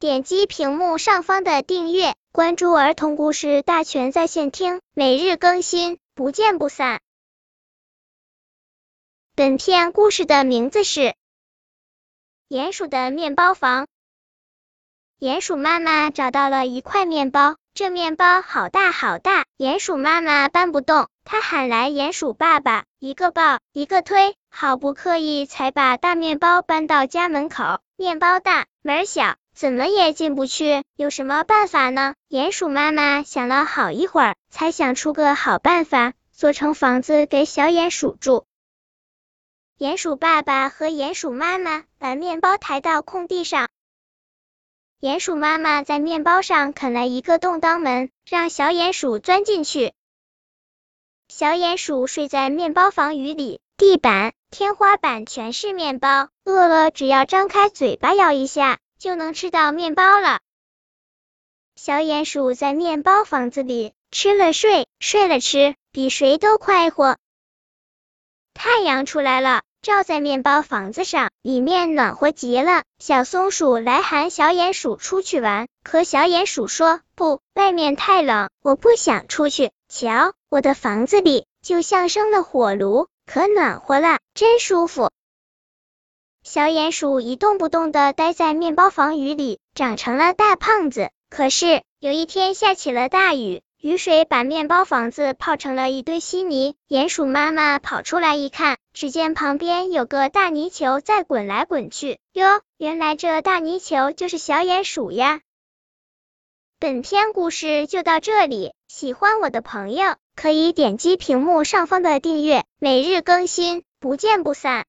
点击屏幕上方的订阅，关注儿童故事大全在线听，每日更新，不见不散。本片故事的名字是《鼹鼠的面包房》。鼹鼠妈妈找到了一块面包，这面包好大好大，鼹鼠妈妈搬不动，她喊来鼹鼠爸爸，一个抱，一个推，好不刻意才把大面包搬到家门口。面包大，门小，怎么也进不去，有什么办法呢？鼹鼠妈妈想了好一会儿，才想出个好办法，做成房子给小鼹鼠住。鼹鼠爸爸和鼹鼠妈妈把面包抬到空地上。鼹鼠妈妈在面包上啃了一个洞当门，让小鼹鼠钻进去。小鼹鼠睡在面包房雨里，地板、天花板全是面包，饿了只要张开嘴巴咬一下，就能吃到面包了。小鼹鼠在面包房子里吃了睡，睡了吃，比谁都快活。太阳出来了。照在面包房子上，里面暖和极了。小松鼠来喊小鼹鼠出去玩，可小鼹鼠说不，外面太冷，我不想出去。瞧，我的房子里就像生了火炉，可暖和了，真舒服。小鼹鼠一动不动的待在面包房雨里，长成了大胖子。可是有一天下起了大雨。雨水把面包房子泡成了一堆稀泥，鼹鼠妈妈跑出来一看，只见旁边有个大泥球在滚来滚去。哟，原来这大泥球就是小鼹鼠呀！本篇故事就到这里，喜欢我的朋友可以点击屏幕上方的订阅，每日更新，不见不散。